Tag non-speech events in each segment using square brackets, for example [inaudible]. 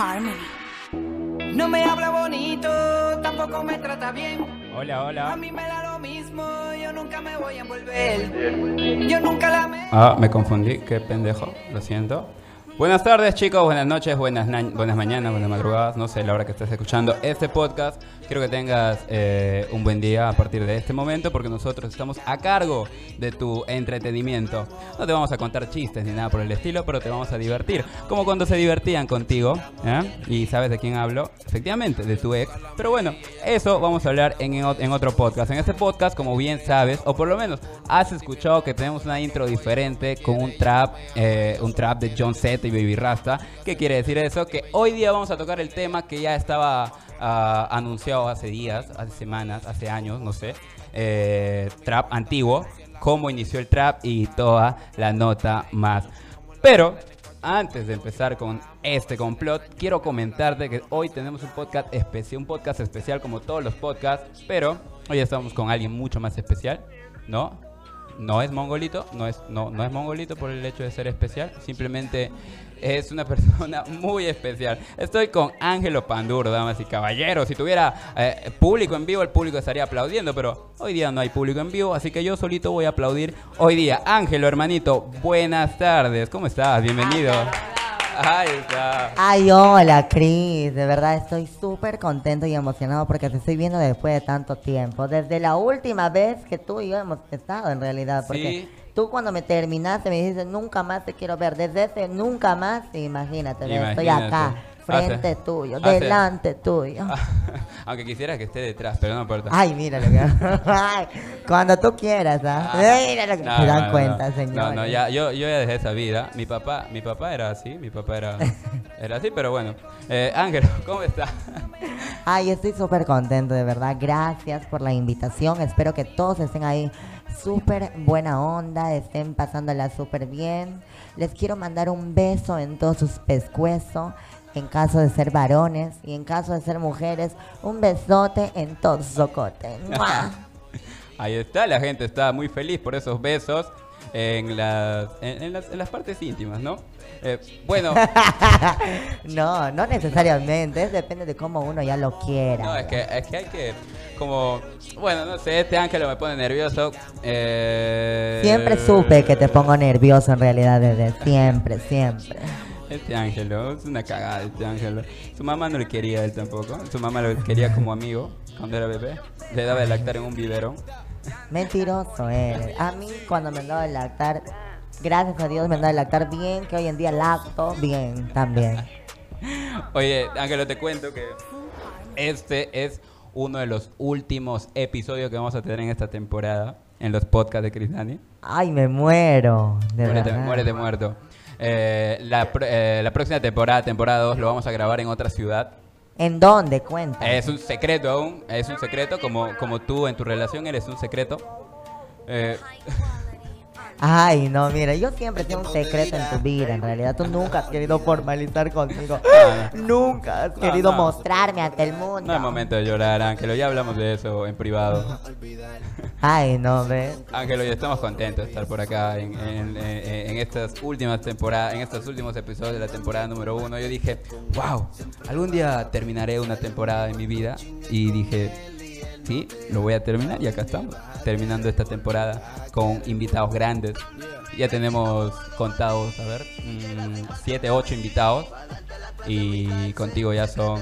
Harmony. No me habla bonito, tampoco me trata bien. Hola, A hola. mí me da lo mismo, yo nunca me voy a envolver. Yo nunca la me. Ah, me confundí, qué pendejo, lo siento. Buenas tardes chicos, buenas noches, buenas, na- buenas mañanas, buenas madrugadas, no sé la hora que estés escuchando este podcast. Quiero que tengas eh, un buen día a partir de este momento porque nosotros estamos a cargo de tu entretenimiento. No te vamos a contar chistes ni nada por el estilo, pero te vamos a divertir. Como cuando se divertían contigo, ¿eh? Y sabes de quién hablo, efectivamente, de tu ex. Pero bueno, eso vamos a hablar en, en otro podcast. En este podcast, como bien sabes, o por lo menos has escuchado que tenemos una intro diferente con un trap, eh, un trap de John Y Baby Rasta. ¿Qué quiere decir eso? Que hoy día vamos a tocar el tema que ya estaba ah, anunciado hace días, hace semanas, hace años, no sé. eh, trap antiguo, cómo inició el trap y toda la nota más. Pero antes de empezar con este complot, quiero comentarte que hoy tenemos un podcast especial, un podcast especial como todos los podcasts, pero hoy estamos con alguien mucho más especial, ¿no? No es mongolito, no es, no, no es mongolito por el hecho de ser especial, simplemente es una [laughs] persona muy especial. Estoy con Ángelo Panduro, damas y caballeros. Si tuviera eh, público en vivo, el público estaría aplaudiendo, pero hoy día no hay público en vivo, así que yo solito voy a aplaudir hoy día. Ángelo, hermanito, buenas tardes, ¿cómo estás? Bienvenido. Ahí está. Ay, hola, Cris. De verdad estoy súper contento y emocionado porque te estoy viendo después de tanto tiempo. Desde la última vez que tú y yo hemos estado, en realidad. Porque Sí. tú cuando me terminaste me dijiste, nunca más te quiero ver. Desde ese nunca más, imagínate, estoy acá, frente tuyo, delante tuyo. [laughs] Aunque quisiera que esté detrás, pero no importa. Ay, mira lo que... [laughs] Ay, cuando tú quieras, ¿ah? Mira lo que... No, Se dan no, no, cuenta, no. señor. No, no, ya, yo, yo ya dejé esa vida. Mi papá, mi papá era así, mi papá era, [laughs] era así, pero bueno. Eh, Ángel, ¿cómo estás? Ay, estoy súper contento, de verdad. Gracias por la invitación. Espero que todos estén ahí súper buena onda, estén pasándola súper bien. Les quiero mandar un beso en todos sus pescuezos, en caso de ser varones, y en caso de ser mujeres, un besote en socotes. ¡Mua! [laughs] Ahí está, la gente está muy feliz por esos besos en las, en, en las, en las partes íntimas, ¿no? Eh, bueno, [laughs] no, no necesariamente, es depende de cómo uno ya lo quiera. no, es que, es que hay que, como, bueno, no sé, este Ángel me pone nervioso. eh, Siempre supe que te pongo nervioso en realidad, desde siempre, siempre. Este Ángelo, es una cagada este Ángelo. Su mamá no le quería a él tampoco. Su mamá lo quería como amigo cuando era bebé. Le daba de lactar en un biberón. Mentiroso eres. A mí cuando me andaba de lactar, gracias a Dios me andaba de lactar bien, que hoy en día lacto bien también. [laughs] Oye, Ángelo, te cuento que este es uno de los últimos episodios que vamos a tener en esta temporada en los podcasts de Chris Dani. Ay, me muero. De Muérete, verdad. muérete muerto. Eh, la, pr- eh, la próxima temporada, temporada 2, lo vamos a grabar en otra ciudad. ¿En dónde? Cuenta. Es un secreto aún, es un secreto, como, como tú en tu relación eres un secreto. Eh, Ay, no, mira, yo siempre tengo un secreto en tu vida, en realidad. Tú nunca has querido formalizar conmigo. [laughs] Nunca has querido mostrarme ante el mundo. no es momento de llorar, Ángelo, ya hablamos de eso en privado. [laughs] Ay, no, ve. Ángelo, ya estamos contentos de estar por acá en, en- en- en estas últimas temporadas, en estos últimos episodios de la temporada número uno. Yo dije, wow, algún día terminaré una temporada en mi vida. Y dije, sí, lo voy a terminar y acá estamos, terminando esta temporada con invitados grandes. Ya tenemos contados, a ver, mm, siete, ocho invitados. Y contigo ya son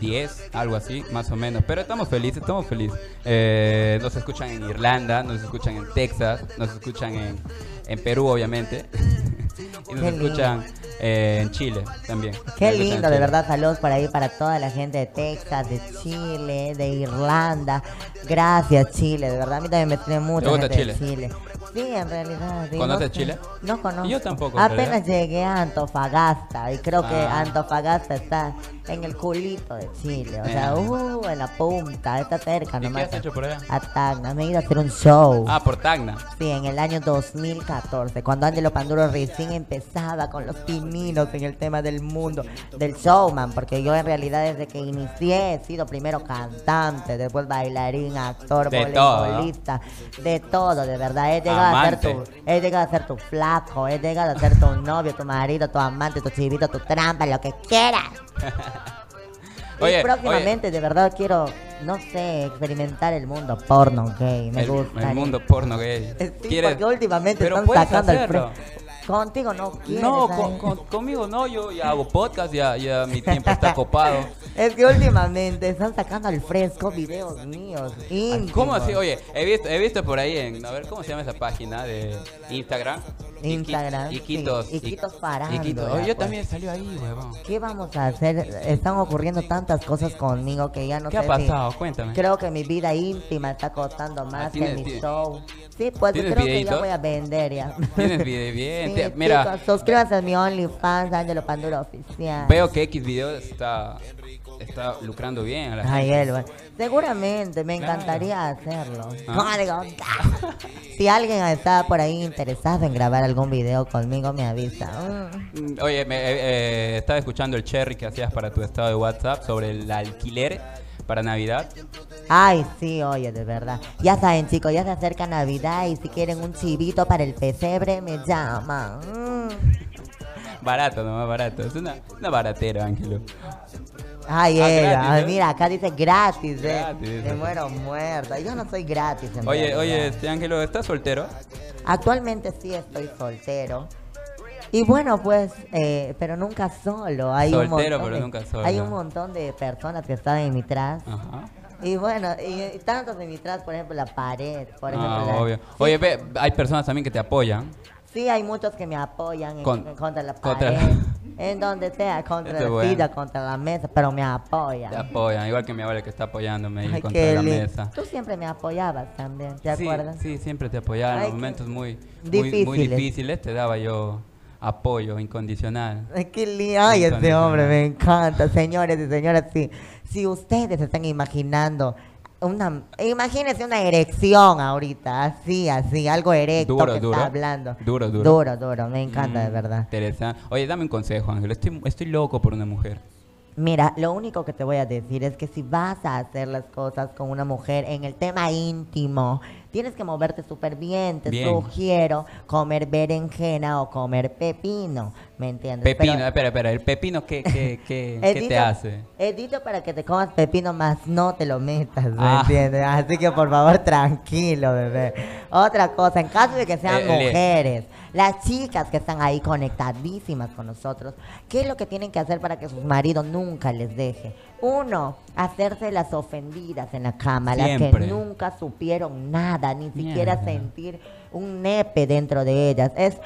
10, algo así, más o menos. Pero estamos felices, estamos felices. Eh, nos escuchan en Irlanda, nos escuchan en Texas, nos escuchan en, en Perú, obviamente. [laughs] y nos escuchan eh, en Chile también. Qué lindo, de verdad, saludos por ahí para toda la gente de Texas, de Chile, de Irlanda. Gracias, Chile, de verdad, a mí también me tiene gente Chile? de Chile. Sí, en realidad. ¿Conoces no. Chile? No conozco. Yo tampoco, en Apenas llegué a Antofagasta y creo que Ah. Antofagasta está en el culito de Chile. O sea, Eh. uh, en la punta, está cerca ¿Y qué nomás. has hecho por allá? A Tacna, me he ido a hacer un show. Ah, por Tacna. Sí, en el año 2014, cuando Angelo Panduro recién empezaba con los pininos en el tema del mundo, del showman, porque yo en realidad desde que inicié he sido primero cantante, después bailarín, actor, De todo, ¿no? voleibolista, de todo, de verdad. He llegado llegado a ser amante. tu, he llegado a ser tu flaco, he llegado a ser tu novio, tu marido, tu amante, tu chivito, tu trampa, lo que quieras. [laughs] Oye, y próximamente, de verdad, quiero, no sé, experimentar el mundo porno gay. Me el, gusta. el mundo porno gay. [laughs] Sí, ¿Quieres? porque últimamente Pero están sacando el hacerlo. fre- Contigo no quieres. No, con- con- conmigo no, yo ya hago podcast, ya, ya mi tiempo está copado. [laughs] Es que últimamente están sacando al fresco videos míos. íntimos. ¿Cómo así? Oye, he visto, he visto por ahí en, a ver, ¿cómo se llama esa página de Instagram? Instagram, Iqui- sí. Iquitos. Iquitos Farándula, Iquitos. Yo pues. también salió ahí, huevón. ¿Qué vamos a hacer? Están ocurriendo tantas cosas conmigo que ya no ¿Qué sé ha si- pasado? Cuéntame. Creo que mi vida íntima está costando más que ¿tienes- mi show. Sí, pues ¿tienes creo que ya voy a vender ya. Tienes [laughs] video bien. Sí, te- mira, chicos, suscríbanse a mi OnlyFans, Ángelo Panduro Oficial. veo que X video está, está lucrando bien a la Ay, gente. Seguramente me encantaría hacerlo. Ah. [laughs] Si alguien está por ahí interesado en grabar algún video conmigo, me avisa. Mm, Oye, me, eh, eh, estaba escuchando el cherry que hacías para tu estado de WhatsApp sobre el alquiler para Navidad. Ay, sí, oye, de verdad. Ya saben, chicos, ya se acerca Navidad y si quieren un chivito para el pesebre, me llaman. Mm. [laughs] Barato, no más barato. Es una, una baratera, Ángelo. Ay, Ah, gratis, ¿eh? mira, acá dice gratis, eh. Gratis, muero muerta. Yo no soy gratis, en Oye, realidad. oye, este Ángelo, ¿estás soltero? Actualmente sí estoy soltero. Y bueno, pues, eh, pero nunca solo. Hay un Soltero, montón pero de- nunca solo. Hay un montón de personas que están en mi tras. Ajá. Y bueno, y, y tantos en mi tras, por ejemplo, la pared, por ejemplo. Ah, la- obvio. Oye, ve, hay personas también que te apoyan. Sí, hay muchos que me apoyan en- Con- contra la contra pared, la- [laughs] en donde sea, contra Eso es la bueno. silla, contra la mesa, pero me apoyan. Te apoyan, igual que mi abuela que está apoyándome ahí Ay, contra la lindo. mesa. Tú siempre me apoyabas también, ¿te sí, acuerdas? Sí, siempre te apoyaban en momentos muy, muy, muy difíciles. Te daba yo apoyo incondicional. Ay, qué lindo. Ay, este hombre me encanta, señores y señoras. Si, si ustedes están imaginando una, imagínense una erección ahorita, así, así, algo erecto Duro, que duro. está hablando. Duro, duro. Duro, duro, me encanta de Mm, verdad. Interesante. Oye, dame un consejo, Ángel. Estoy, estoy loco por una mujer. Mira, lo único que te voy a decir es que si vas a hacer las cosas con una mujer en el tema íntimo, tienes que moverte súper bien. Te Bien. sugiero comer berenjena o comer pepino, ¿me entiendes? Pero- Pepino, espera, espera. ¿El pepino qué, qué, qué, [laughs] qué te hace? He dicho para que te comas pepino más no te lo metas, ¿me Ah. entiendes? Así que por favor, tranquilo, bebé. Otra cosa, en caso de que sean Eh, le- mujeres, las chicas que están ahí conectadísimas con nosotros, ¿qué es lo que tienen que hacer para que sus maridos nunca les deje? Uno, hacerse las ofendidas en la cama, las que nunca supieron nada, ni siquiera Mierda. sentir un nepe dentro de ellas. Es...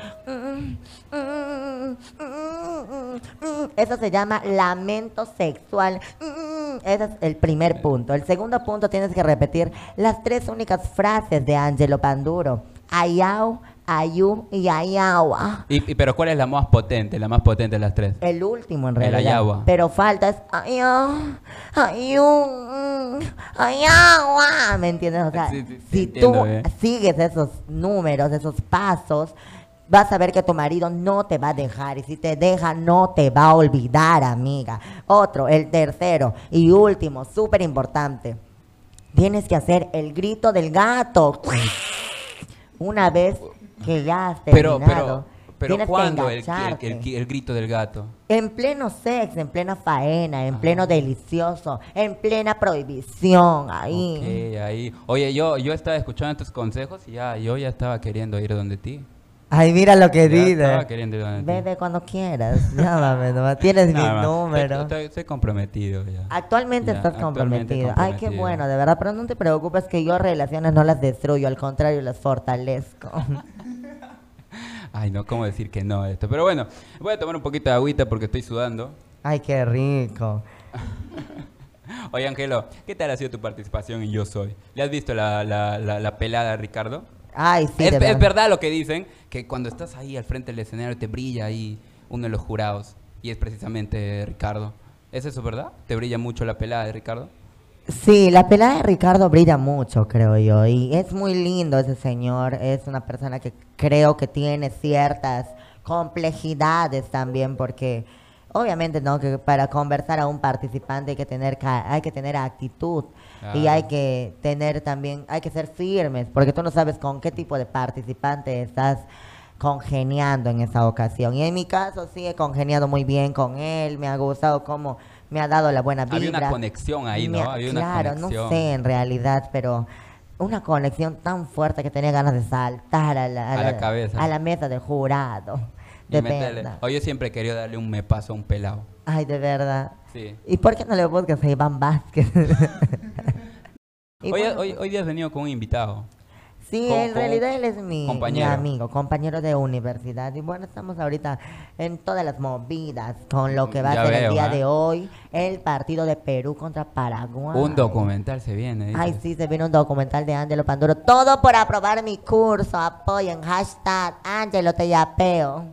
Eso se llama lamento sexual. Ese es el primer punto. El segundo punto tienes que repetir las tres únicas frases de Angelo Panduro. Ayau, ayú y ayawa. Y, y- pero ¿cuál es la más potente? La más potente de las tres. El último en El realidad. ayawa. Pero falta es ayau, ayú, mm, ayawa. ¿Me entiendes? O sea, Sí, si entiendo tú sigues esos números, esos pasos, vas a ver que tu marido no te va a dejar. Y si te deja, no te va a olvidar, amiga. Otro, el tercero y último, súper importante. Tienes que hacer el grito del gato. Una vez que ya has Pero, terminado. pero, pero tienes que ¿cuándo el, el, engancharte. el- el grito del gato? En pleno sexo, en plena faena, en pleno delicioso, en plena prohibición, ahí. Ahí. Oye, yo, yo estaba escuchando tus consejos y ya, yo ya estaba queriendo ir donde ti. Ay, mira lo que Ya dice. estaba queriendo ir donde ti. Bebe cuando quieras, llámame, nomás. tienes Nada mi más. número. Estoy, estoy comprometido ya. Actualmente Ya, estás actualmente comprometido. Ay, qué comprometido. bueno, de verdad. Pero no te preocupes que yo relaciones no las destruyo, al contrario, las fortalezco. [laughs] Ay, no, ¿cómo decir que no a esto? Pero bueno, voy a tomar un poquito de agüita porque estoy sudando. Ay, qué rico. [laughs] Oye, Angelo, ¿qué tal ha sido tu participación en Yo Soy? ¿Le has visto la, la, la, la pelada, Ricardo? Ay, sí, es, de es verdad. verdad lo que dicen, que cuando estás ahí al frente del escenario te brilla ahí uno de los jurados. Y es precisamente Ricardo. ¿Es eso verdad? ¿Te brilla mucho la pelada de Ricardo? Sí, la pelada de Ricardo brilla mucho, creo yo, y es muy lindo ese señor, es una persona que creo que tiene ciertas complejidades también, porque Obviamente, ¿no? Que para conversar a un participante hay que tener, hay que tener actitud y hay que tener también, hay que ser firmes, porque tú no sabes con qué tipo de participante estás congeniando en esa ocasión. Y en mi caso sí he congeniado muy bien con él, me ha gustado cómo me ha dado la buena vibra. Había una conexión ahí, ¿no? ha- Había una claro, conexión. no sé en realidad, pero una conexión tan fuerte que tenía ganas de saltar a la, A la cabeza. a la mesa del jurado. De verdad. Oye, siempre he querido darle un me paso a un pelado. Ay, de verdad. Sí. ¿Y por qué no le buscas a Iván Vázquez? [laughs] Y Hoy, bueno, hoy, hoy día has venido con un invitado. Sí, con- en realidad él es mi, amigo, compañero de universidad. Y bueno, estamos ahorita en todas las movidas con lo que va Ya a ser el día ¿eh? de hoy, el partido de Perú contra Paraguay. Un documental se viene. Ay, sí, se viene un documental de Ángelo Panduro. Todo por aprobar mi curso. Apoyen. Hashtag Ángelo te yapeo.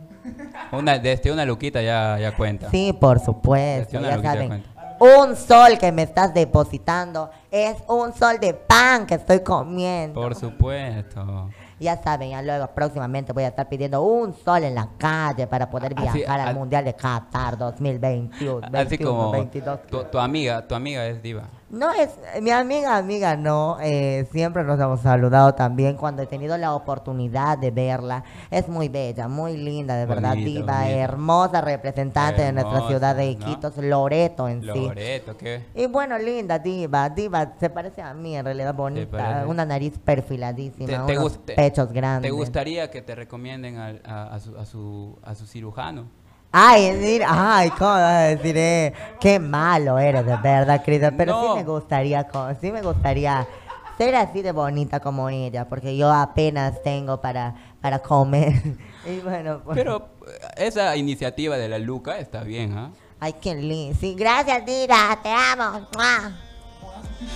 Una, desde una luquita ya, ya cuenta. Sí, por supuesto. Ya lo que te saben. Un sol que me estás depositando es un sol de pan que estoy comiendo. Por supuesto. Ya saben, ya luego próximamente voy a estar pidiendo un sol en la calle para poder Así- viajar al Mundial de Qatar 2021. Así 21, como 22. tu, tu amiga, tu amiga es diva. No es, mi amiga, amiga, no, eh, siempre nos hemos saludado también cuando he tenido la oportunidad de verla. Es muy bella, muy linda, de verdad, diva, hermosa representante de nuestra ciudad de ¿no? Iquitos, Loreto en sí. Loreto, ¿qué? Y bueno, linda, diva, diva, se parece a mí en realidad bonita, una nariz perfiladísima, ¿Te, te unos pechos grandes. ¿Te gustaría que te recomienden a, a su, a, su, a su cirujano? Ay, mira, ay, ¿cómo vas a decir? eh? Qué malo eres, de verdad, Cristian. Pero No. sí me gustaría, co- sí me gustaría ser así de bonita como ella, porque yo apenas tengo para, para comer. [laughs] y bueno, pues. Pero eh, esa iniciativa de la Luca está bien, ¿ah? Ay, qué lindo. Sí, gracias, Diva, te amo. ¡Mua!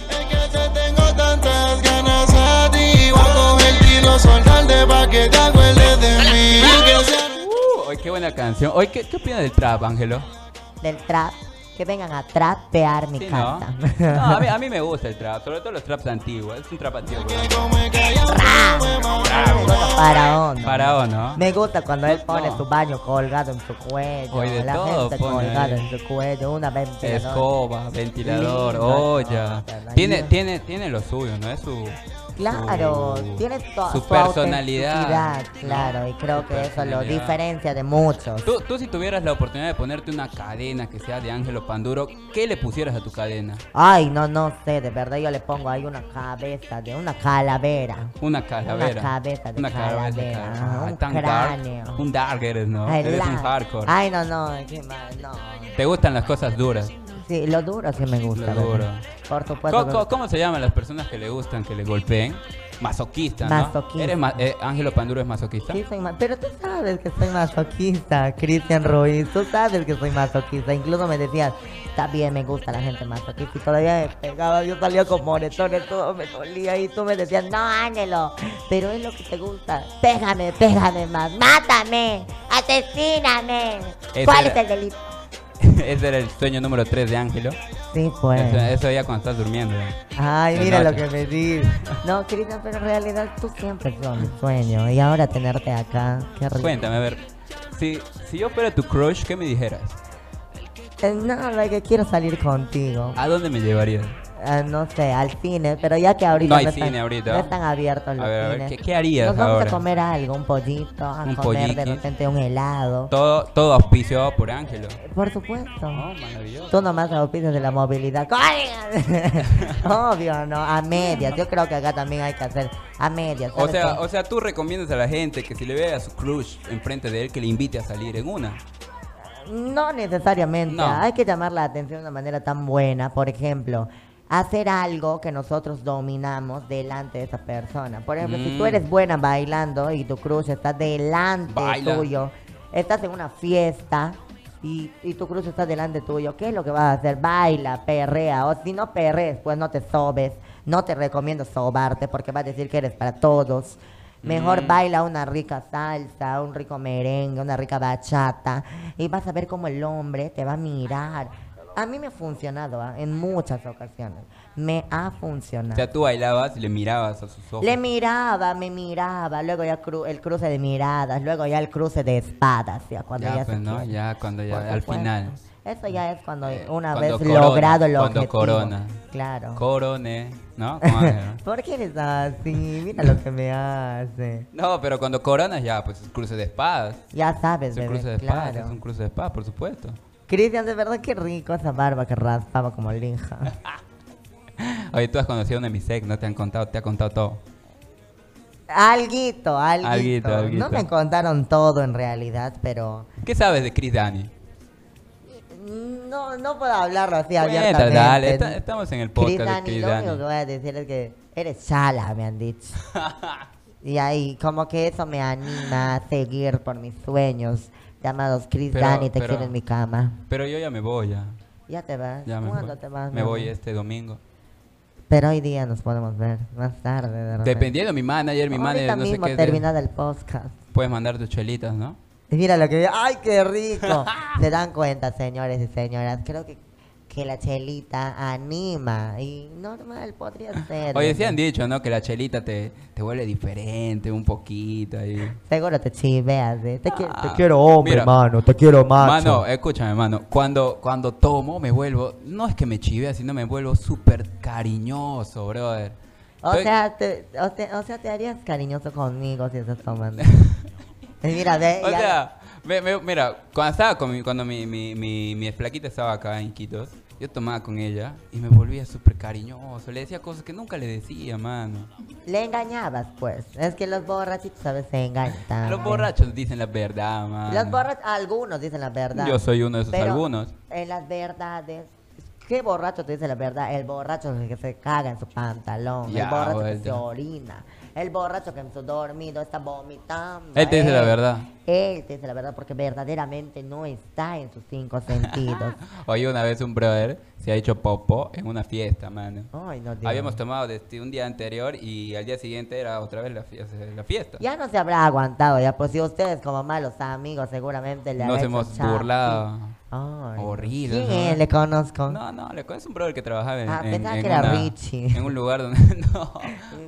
Es que te tengo tantas ganas a ti. Voy a coger y no soltarte pa' que te acuerdes de mí. Que sea- qué buena canción. Oye, ¿qué, ¿qué opinas del trap, Ángelo? Del trap. Que vengan a trapear mi Sí, ¿no? casa. No, a, mí, [laughs] a mí me gusta el trap, sobre todo los traps antiguos. Es un trap antiguo. Faraón. Faraón, ¿no? Me gusta cuando él pone No. su baño colgado en su cuello. Hoy de la todo gente pone colgada en su cuello, una ventiladora. Escoba, ventilador, Lindo, olla. Tiene, tiene, tiene lo suyo, ¿no? Es su. Claro, su- tiene to- su su personalidad. Claro, y creo que eso lo diferencia de muchos. Tú, tú si tuvieras la oportunidad de ponerte una cadena que sea de Ángelo Panduro, ¿qué le pusieras a tu cadena? Ay, no, no sé, de verdad yo le pongo ahí una cabeza de una calavera. Una calavera. Una cabeza de Una calavera, calavera. ajá, Ay, un tan cráneo. dark. Un dark eres, ¿no? Ay, eres un hardcore. Ay, no, no, qué mal, no. ¿Te gustan las cosas duras? Sí, lo duro sí me gusta. Lo duro. Por supuesto. ¿Cómo, que- cómo- cómo se llaman las personas que le gustan que le golpeen? Masoquista, ¿no? Masoquista. ¿Eres ma- eh, Ángelo Panduro es masoquista? Sí, soy ma- Pero tú sabes que soy masoquista, Cristian Ruiz. Tú sabes que soy masoquista. Incluso me decías, está bien, me gusta la gente masoquista. Y todavía me pegaba. Yo salía con moretones, todo me dolía. Y tú me decías, no, Ángelo, pero es lo que te gusta. Pégame, pégame más. Mátame, asesíname. Ese ¿Cuál era- es el delito? [laughs] Ese era el sueño número 3 de Ángelo. Sí, pues. Eso, eso ya cuando estás durmiendo. Ay, mira lo que me dices. No, Cristian, pero en realidad tú siempre sido mi sueño. Y ahora tenerte acá, qué rico. Cuéntame, a ver. Si, si yo fuera tu crush, ¿qué me dijeras? Eh, Nada, que quiero salir contigo. ¿A dónde me llevarías? Ah, no sé, al cine, pero ya que ahorita No hay están, cine ahorita. no están abiertos los A ver, a ver, cines. ¿qué- qué harías Nos vamos ahora? a comer algo, un pollito, a Un comer de repente un helado. Todo, todo auspiciado por Ángelo. Por supuesto. Oh, maravilloso. Tú nomás auspicias de la movilidad. [laughs] Obvio, ¿no? A medias. Yo creo que acá también hay que hacer a medias. O ¿sabes sea, o sea, tú recomiendas a la gente que si le ve a su crush enfrente de él, que le invite a salir en una. No necesariamente. No. Hay que llamar la atención de una manera tan buena. Por ejemplo, hacer algo que nosotros dominamos delante de esa persona. Por ejemplo, si tú Mm. eres buena bailando y tu cruz está delante Baila. tuyo, estás en una fiesta y, y tu cruz está delante tuyo, ¿qué es lo que vas a hacer? Baila, perrea. O si no perrees, pues no te sobes. No te recomiendo sobarte porque va a decir que eres para todos. Mejor Mm. baila una rica salsa, un rico merengue, una rica bachata y vas a ver cómo el hombre te va a mirar A mí me ha funcionado ¿ah? en muchas ocasiones. Me ha O funcionado. sea, tú bailabas y le mirabas a sus ojos. Le miraba, me miraba, luego ya cru- el cruce de miradas, luego ya el cruce de espadas, ya cuando ya, ya, se pues, ¿no? quiere. Ya, cuando ya, al final. Eso ya es cuando Eh, una cuando vez corona, logrado el cuando objetivo. corona. Claro. Corone, ¿no? [laughs] ¿Por qué eres así? Mira lo que me hace. no, pero cuando coronas ya, pues es cruce de espadas. Ya sabes, Es un bebé, cruce de espadas, claro. es un cruce de espadas, por supuesto. Cristian, de verdad qué rico esa barba que raspaba como lija. [laughs] Oye, tú has conocido a una de mis ex, ¿no? Te han contado, te ha contado todo. alguito, alguito. Alguito, alguito. No me contaron todo en realidad, pero ¿Qué sabes de Chris Dani? no, no puedo hablarlo así Cuenta, abiertamente. dale, está- estamos en el Chris podcast de Dani, Chris lo único que Dani. voy a decir es que eres chala, me han dicho. [laughs] y ahí, como que eso me anima a seguir por mis sueños llamados Chris Pero- Dani, te pero- quiero en mi cama. Pero yo ya me voy, ya. Ya te vas. Ya ¿Cuándo voy. te vas? Me voy este domingo. Pero hoy día nos podemos ver más tarde, de. Dependiendo, mi manager, mi Ahorita manager, no sé mismo qué. terminada el podcast. Puedes mandar tus chelitas, ¿no? Y mira lo que... ¡Ay, qué rico! [laughs] Se dan cuenta, señores y señoras. Creo que, que la chelita anima. Y normal, podría [laughs] ser. Oye, sí han dicho, ¿no? Que la chelita te, te vuelve diferente un poquito ahí. Seguro te chiveas, ¿eh? Te, qui- Ah, te quiero hombre, mira. mano. Te quiero macho. Mano, escúchame, mano. Cuando, cuando tomo, me vuelvo. No es que me chivea, sino me vuelvo súper cariñoso, brother. o, Estoy- sea, te, o, te- o sea, te harías cariñoso conmigo si estás tomando. [laughs] Mira, ve. O ya- sea, mira, cuando estaba con mi, cuando mi, mi, mi, mi flaquita estaba acá en Quitos, yo tomaba con ella y me volvía súper cariñoso. Le decía cosas que nunca le decía, mano. Le engañabas, pues. Es que los borrachitos a veces se engañan. también. Los borrachos dicen la verdad, mano. Los borrachos, algunos dicen la verdad. Yo soy uno de esos Pero algunos. En las verdades. ¿Qué borracho te dice la verdad? El borracho que se caga en su pantalón. Ya, el borracho que se orina. El borracho que en su dormido está vomitando. Él te dice la verdad. Él te dice la verdad porque verdaderamente no está en sus cinco sentidos. [laughs] Oye, una vez un brother se ha hecho popó en una fiesta, mano. Ay, no Dios. Habíamos tomado desde un día anterior y al día siguiente era otra vez la, fie- la fiesta. Ya no se habrá aguantado, ya. Pues si ustedes como malos amigos seguramente le Nos habrá hemos hecho chapi. burlado. Ay, Horrible, ¿Quién. Le conozco. No, no, le es un brother que trabajaba en, Ah, en- pensaba en que era una- Richie. en un lugar donde [laughs] no.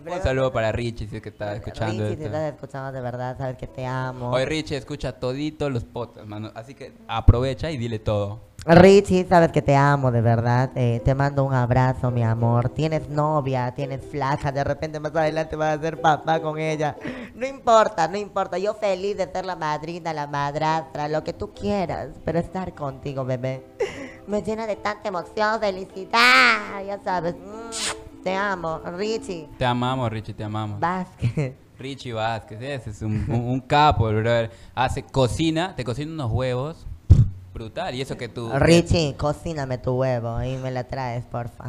Un saludo para Richie si es que está escuchando Richie, si esto. estás escuchando de verdad, sabes que te amo. Oye, Richie, escucha toditos los podcasts, mano. Así que aprovecha y dile todo. Richie, sabes que te amo de verdad. Eh, te mando un abrazo, mi amor. Tienes novia, tienes flaca. De repente más adelante vas a ser papá con ella. No importa, no importa. Yo feliz de ser la madrina, la madrastra, lo que tú quieras. Pero estar contigo, bebé, me llena de tanta emoción, felicidad. Ya sabes. Mm, Te amo, Richie. Te amamos, Richie, te amamos. Vázquez. Richie Vázquez, ese es un, un- un capo, brother. Hace, cocina, te cocina unos huevos. Brutal. Y eso que tú. Richie, cocíname tu huevo y me la traes, porfa.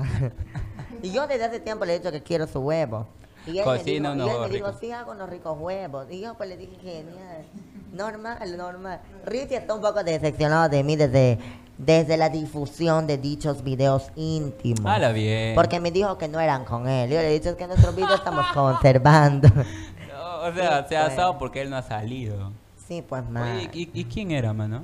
[laughs] y yo desde hace tiempo le he dicho que quiero su huevo. Y él Cocina me unos dijo, y él me dijo, sí, hago unos ricos huevos. Y yo pues le dije, genial. Normal, normal. Richie está un poco decepcionado de mí desde, desde la difusión de dichos videos íntimos. Hala bien. Porque me dijo que no eran con él. Yo le he dicho es que nuestros videos estamos conservando. [laughs] No, o sea, Sí, se ha pues. asado porque él no ha salido. sí, pues más. Oye, ¿y, y quién era, mano?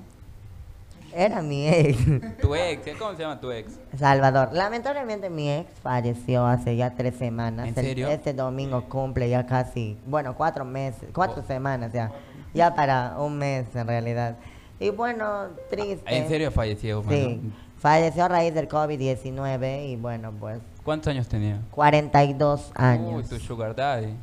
Era mi ex. Tu ex. ¿cómo se llama tu ex? Salvador. Lamentablemente mi ex falleció hace ya tres semanas. ¿En El- serio? este domingo cumple ya casi, bueno, cuatro meses, cuatro semanas ya. Ya para un mes en realidad. Y bueno, triste. ¿En serio falleció, mano? Sí. Falleció a raíz del COVID-19 y bueno, pues ¿Cuántos años tenía? 42 años. Uy, tu sugar daddy.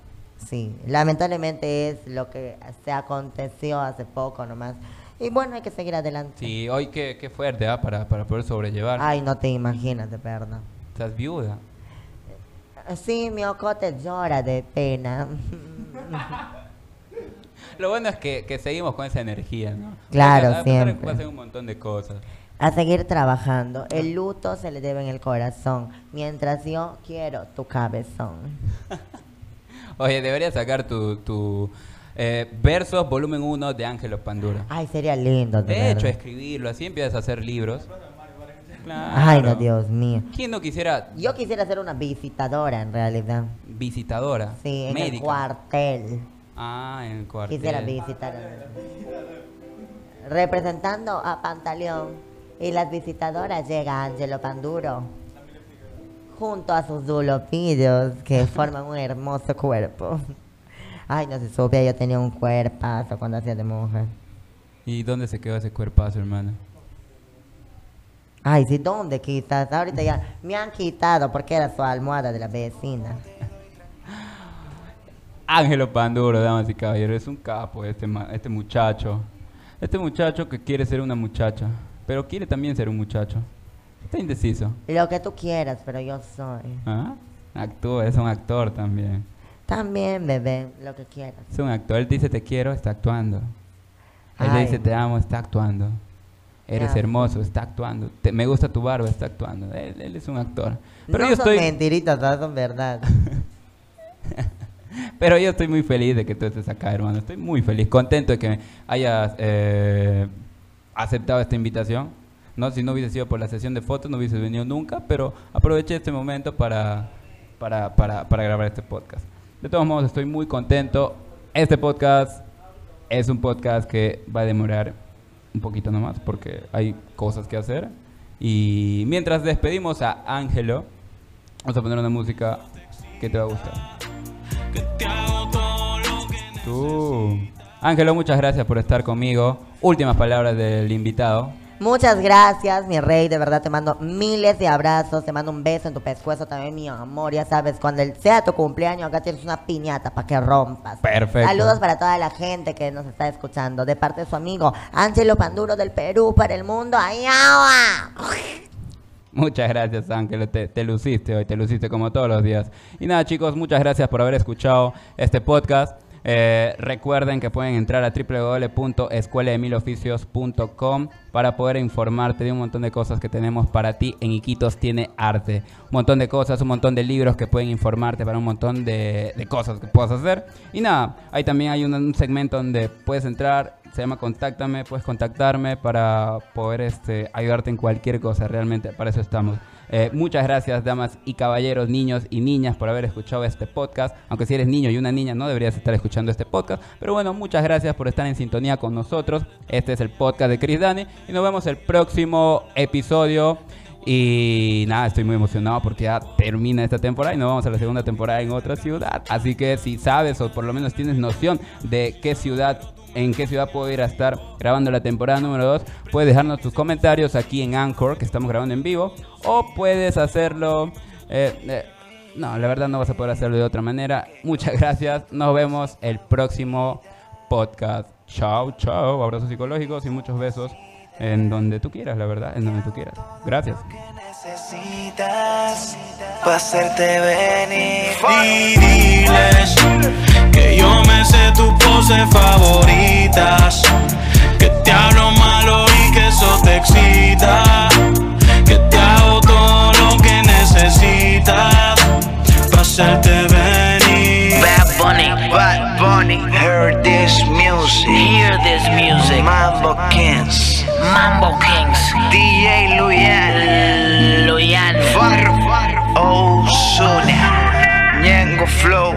Sí, lamentablemente es lo que se aconteció hace poco nomás. Y bueno, hay que seguir adelante. Sí, hoy qué, qué fuerte, ¿ah? Para, para poder sobrellevar. Ay, no te imaginas, de verdad. Estás viuda. Sí, mi ocote llora de pena. [laughs] Lo bueno es que, que seguimos con esa energía, ¿no? Claro, Porque siempre. un montón de cosas. A seguir trabajando. El luto se le debe en el corazón. Mientras yo quiero tu cabezón. [laughs] Oye, deberías sacar tu, tu eh, versos volumen 1 de Ángelo Pandura. Ay, sería lindo. De, hecho, escribirlo, así empiezas a hacer libros. Claro. Ay, no, Dios mío. ¿Quién no quisiera Yo quisiera ser una visitadora en realidad. visitadora? Sí, en el cuartel. Ah, en el cuartel. Quisiera visitar. Representando a Pantaleón. Y las visitadoras llega Angelo Panduro junto a sus dulopillos que forman un hermoso cuerpo. Ay, no se supe, yo tenía un cuerpazo cuando hacía de mujer. ¿Y dónde se quedó ese cuerpazo, hermano? Ay, sí, ¿dónde quitas? Ahorita ya me han quitado porque era su almohada de la vecina. [gasps] Ángelo Panduro, damas y caballeros, es un capo este, este muchacho. Este muchacho que quiere ser una muchacha, pero quiere también ser un muchacho. Está indeciso. Lo que tú quieras, pero yo soy. ¿Ah? Actúa, es un actor también. También, bebé, lo que quieras. Es un actor. Él dice te quiero, está actuando. Él le dice te amo, está actuando. Eres hermoso, está actuando. Te- me gusta tu barba, está actuando. Él, él es un actor. Pero no yo son estoy, mentiritas, son verdad. [laughs] pero yo estoy muy feliz de que tú estés acá, hermano. Estoy muy feliz, contento de que hayas eh, aceptado esta invitación. No, si no hubiese sido por la sesión de fotos, no hubiese venido nunca, pero aproveché este momento para, para, para, para grabar este podcast. De todos modos, estoy muy contento. Este podcast es un podcast que va a demorar un poquito nomás porque hay cosas que hacer. Y mientras despedimos a Ángelo, vamos a poner una música que te va a gustar. Ángelo, muchas gracias por estar conmigo. Últimas palabras del invitado. Muchas gracias, mi rey. De verdad te mando miles de abrazos. Te mando un beso en tu pescuezo también, mi amor. Ya sabes, cuando sea tu cumpleaños, acá tienes una piñata para que rompas. Perfecto. Saludos para toda la gente que nos está escuchando. De parte de su amigo Ángelo Panduro del Perú para el mundo. ¡Ay, agua! Muchas gracias, Ángelo. Te, te luciste hoy, te luciste como todos los días. Y nada, chicos, muchas gracias por haber escuchado este podcast. Eh, recuerden que pueden entrar a www.escuelaemilioficios.com para poder informarte de un montón de cosas que tenemos para ti en Iquitos Tiene Arte. Un montón de cosas, un montón de libros que pueden informarte para un montón de, de cosas que puedas hacer. Y nada, ahí también hay un, un segmento donde puedes entrar, se llama Contáctame, puedes contactarme para poder este, ayudarte en cualquier cosa, realmente para eso estamos. Eh, muchas gracias, damas y caballeros, niños y niñas, por haber escuchado este podcast. Aunque si eres niño y una niña, no deberías estar escuchando este podcast. Pero bueno, muchas gracias por estar en sintonía con nosotros. Este es el podcast de Chris Dani. Y nos vemos el próximo episodio. Y nada, estoy muy emocionado porque ya termina esta temporada y nos vamos a la segunda temporada en otra ciudad. Así que si sabes o por lo menos tienes noción de qué ciudad, en qué ciudad puedo ir a estar grabando la temporada número 2, puedes dejarnos tus comentarios aquí en Anchor, que estamos grabando en vivo, o puedes hacerlo... eh, eh, no, la verdad no vas a poder hacerlo de otra manera. Muchas gracias. Nos vemos el próximo podcast. Chao, chao. Abrazos psicológicos y muchos besos en donde tú quieras, la verdad, en donde tú quieras. Gracias. necesitas para hacerte venir que yo me sé tus poses favoritas. Que te hablo malo y que eso te excita. Que te hago todo lo que necesitas para hacerte venir. Bad Bunny, Bad Bunny. Heard this music, hear this music. Mambo Kings. Mambo Kings, DJ Luyan Loyan. Farro Ozuna Ñengo Flow